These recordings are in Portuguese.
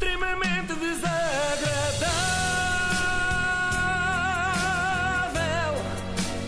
extremamente desagradável.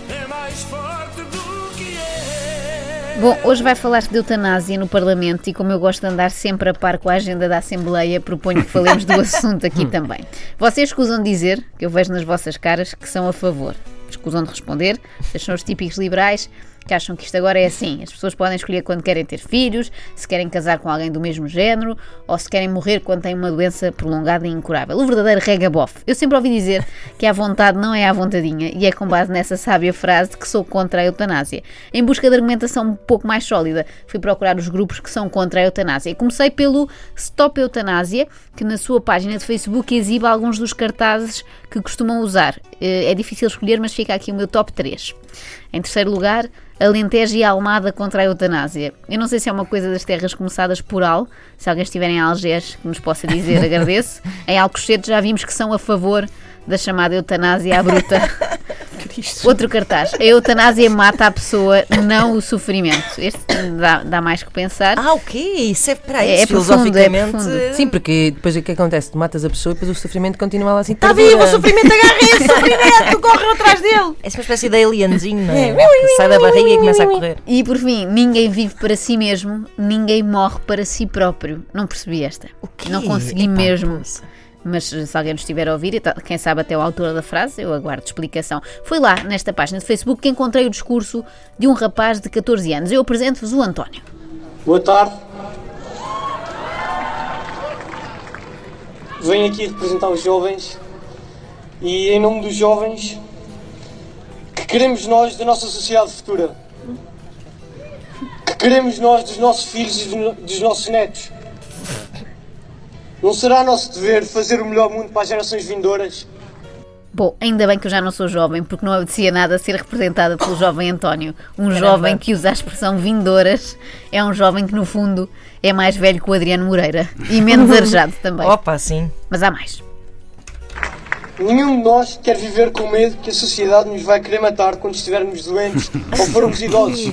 É mais forte do que é. Bom, hoje vai falar-se de eutanásia no Parlamento e como eu gosto de andar sempre a par com a agenda da Assembleia, proponho que falemos do assunto aqui também. Vocês escusam de dizer, que eu vejo nas vossas caras, que são a favor. Escusam de responder, vocês são os típicos liberais que acham que isto agora é assim. As pessoas podem escolher quando querem ter filhos, se querem casar com alguém do mesmo género ou se querem morrer quando têm uma doença prolongada e incurável. O verdadeiro regabof. Eu sempre ouvi dizer que a vontade não é à vontadinha e é com base nessa sábia frase que sou contra a eutanásia. Em busca de argumentação um pouco mais sólida, fui procurar os grupos que são contra a eutanásia e comecei pelo Stop Eutanásia, que na sua página de Facebook exibe alguns dos cartazes que costumam usar. Eh, É difícil escolher, mas fica aqui o meu top 3. Em terceiro lugar, Alentejo e Almada contra a eutanásia. Eu não sei se é uma coisa das terras começadas por Al, se alguém estiver em Algés que nos possa dizer, agradeço. Em Alcochete já vimos que são a favor da chamada eutanásia à bruta. Outro cartaz. A eutanásia mata a pessoa, não o sofrimento. Este dá, dá mais que pensar. Ah, o quê? Isso é, peraí, É- é profundo, é filosoficamente... profundo. Sim, porque depois o que acontece? Tu matas a pessoa e depois o sofrimento continua lá assim. Está vivo, o sofrimento agarra esse sofrimento, corre atrás dele. É uma espécie de alienzinho, não é? Que sai da barriga e começa a correr. E por fim, ninguém vive para si mesmo, ninguém morre para si próprio. Não percebi esta. quê? Não consegui Epá, mesmo. poça. Mas se alguém nos estiver a ouvir, tá- quem sabe até o autor da frase, eu aguardo explicação. Foi lá, nesta página de Facebook, que encontrei o discurso de um rapaz de 14 anos. Eu apresento-vos o António. Boa tarde. Venho aqui representar os jovens e, em nome dos jovens, que queremos nós da nossa sociedade futura. Que queremos nós dos nossos filhos e dos nossos netos. Não será nosso dever fazer o melhor mundo para as gerações vindouras? Bom, ainda bem que eu já não sou jovem, porque não apetecia nada ser representada pelo jovem António. Um Caramba. jovem que usa a expressão vindouras é um jovem que, no fundo, é mais velho que o Adriano Moreira e menos arejado também. Opa, sim. Mas há mais. Nenhum de nós quer viver com medo que a sociedade nos vai querer matar quando estivermos doentes ou formos idosos.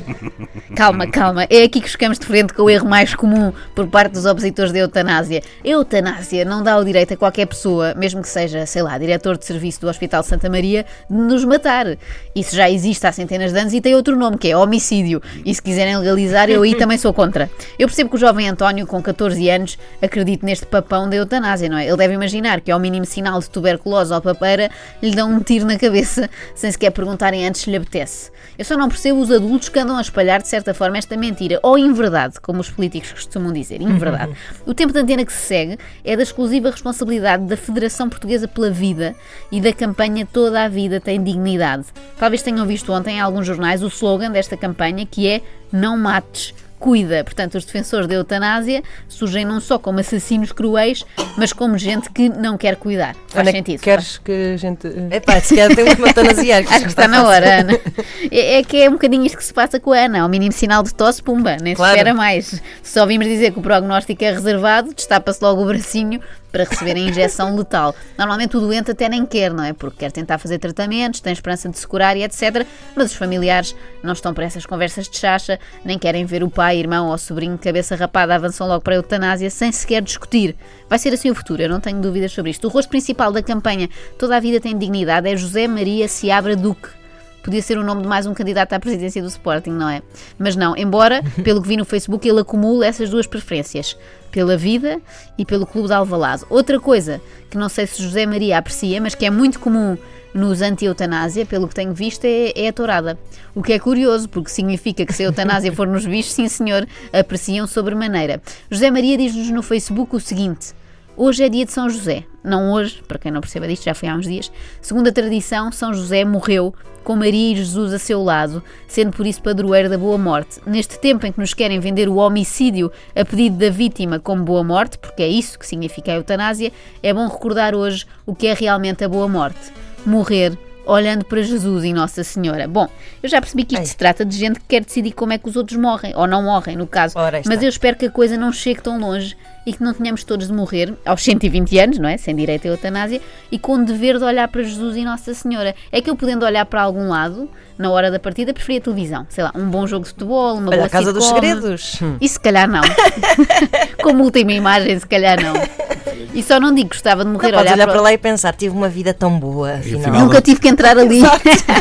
Calma, calma. É aqui que chegamos de frente com o erro mais comum por parte dos opositores da eutanásia. A eutanásia não dá o direito a qualquer pessoa, mesmo que seja, sei lá, diretor de serviço do Hospital Santa Maria, de nos matar. Isso já existe há centenas de anos e tem outro nome, que é homicídio. E se quiserem legalizar, eu aí também sou contra. Eu percebo que o jovem António, com 14 anos, acredite neste papão da eutanásia, não é? Ele deve imaginar que, ao mínimo sinal de tuberculose papeira, lhe dão um tiro na cabeça, sem sequer perguntarem antes se lhe apetece. Eu só não percebo os adultos que andam a espalhar, de certa forma, esta mentira, ou inverdade, como os políticos costumam dizer, inverdade. O tempo de antena que se segue é da exclusiva responsabilidade da Federação Portuguesa pela Vida e da campanha Toda a Vida tem Dignidade. Talvez tenham visto ontem em alguns jornais o slogan desta campanha, que é Não mates, cuida. Portanto, os defensores da eutanásia surgem não só como assassinos cruéis, mas como gente que não quer cuidar. Faz é que sentido. Queres que a gente. eh, Epá, se calhar tem uma eutanasiar. Acho que está na hora, Ana. É, é que é um bocadinho isto que se passa com a Ana. Ao mínimo sinal de tosse, pumba, nem Claro. se espera mais. Se só ouvimos dizer que o prognóstico é reservado, destapa-se logo o bracinho para receber a injeção letal. Normalmente o doente até nem quer, não é? Porque quer tentar fazer tratamentos, tem esperança de se curar e etc. Mas os familiares não estão para essas conversas de chacha, nem querem ver o pai, irmão ou sobrinho de cabeça rapada avançam logo para a eutanásia sem sequer discutir. Vai ser assim o futuro, eu não tenho dúvidas sobre isto. O rosto principal da campanha Toda a Vida tem Dignidade é José Maria Seabra Duque. Podia ser o nome de mais um candidato à presidência do Sporting, não é? Mas não, embora, pelo que vi no Facebook, ele acumula essas duas preferências, pela vida e pelo Clube de Alvalade. Outra coisa que não sei se José Maria aprecia, mas que é muito comum nos anti-eutanásia, pelo que tenho visto, é, é a tourada. O que é curioso, porque significa que se a eutanásia for nos bichos, sim senhor, apreciam sobremaneira. José Maria diz-nos no Facebook o seguinte... Hoje é dia de São José. Não hoje, para quem não perceba disto, já foi há uns dias. Segundo a tradição, São José morreu com Maria e Jesus a seu lado, sendo por isso padroeiro da boa morte. Neste tempo em que nos querem vender o homicídio a pedido da vítima como boa morte, porque é isso que significa a eutanásia, é bom recordar hoje o que é realmente a boa morte. Morrer olhando para Jesus e Nossa Senhora. Bom, eu já percebi que isto Ai. se trata de gente que quer decidir como é que os outros morrem, ou não morrem, no caso. Mas eu espero que a coisa não chegue tão longe e que não tenhamos todos de morrer aos 120 anos, não é? Sem direito à eutanásia e com o dever de olhar para Jesus e Nossa Senhora. É que eu podendo olhar para algum lado, na hora da partida, preferia a televisão. Sei lá, um bom jogo de futebol, uma Olha, boa a Casa dos sitcom. Segredos. E se calhar não. Como última imagem, se calhar não. E só não digo que gostava de morrer Não olhar, olhar para para lá e pensar, tive uma vida tão boa, afinal. afinal- Nunca tive que entrar ali.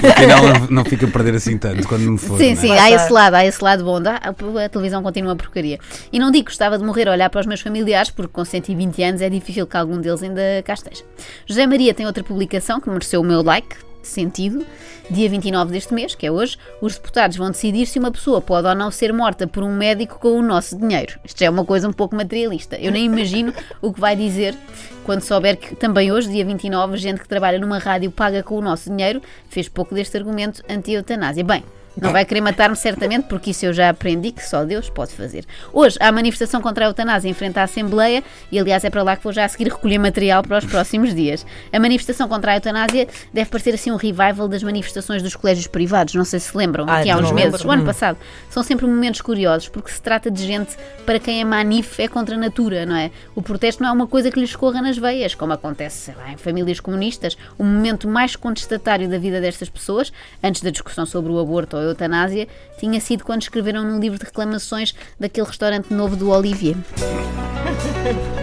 Afinal, não, fica a perder assim tanto quando me for. Sim, não é? sim, há esse lado, há esse lado bom. Dá- A televisão continua a porcaria. E não digo que gostava de morrer a olhar para os meus familiares, porque com 120 anos é difícil que algum deles ainda cá esteja. José Maria tem outra publicação que mereceu o meu like, sentido. Dia 29 deste mês, que é hoje, os deputados vão decidir se uma pessoa pode ou não ser morta por um médico com o nosso dinheiro. Isto é uma coisa um pouco materialista. Eu nem imagino o que vai dizer quando souber que também hoje, dia 29, gente que trabalha numa rádio paga com o nosso dinheiro fez pouco deste argumento anti-eutanásia. Bem, não vai querer matar-me certamente, porque isso eu já aprendi que só Deus pode fazer. Hoje há manifestação contra a eutanásia em frente à Assembleia e, aliás, é para lá que vou já a seguir recolher material para os próximos dias. A manifestação contra a eutanásia deve parecer assim um revival das manifestações dos colégios privados. Não sei se lembram, Ah, aqui há uns meses, lembro. o ano Hum. passado. São sempre momentos curiosos, porque se trata de gente para quem a manif é contra a natura, não é? O protesto não é uma coisa que lhes corra nas veias, como acontece, sei lá, em famílias comunistas. O momento mais contestatário da vida destas pessoas, antes da discussão sobre o aborto ou eutanásia, tinha sido quando escreveram num livro de reclamações daquele restaurante novo do Olivier.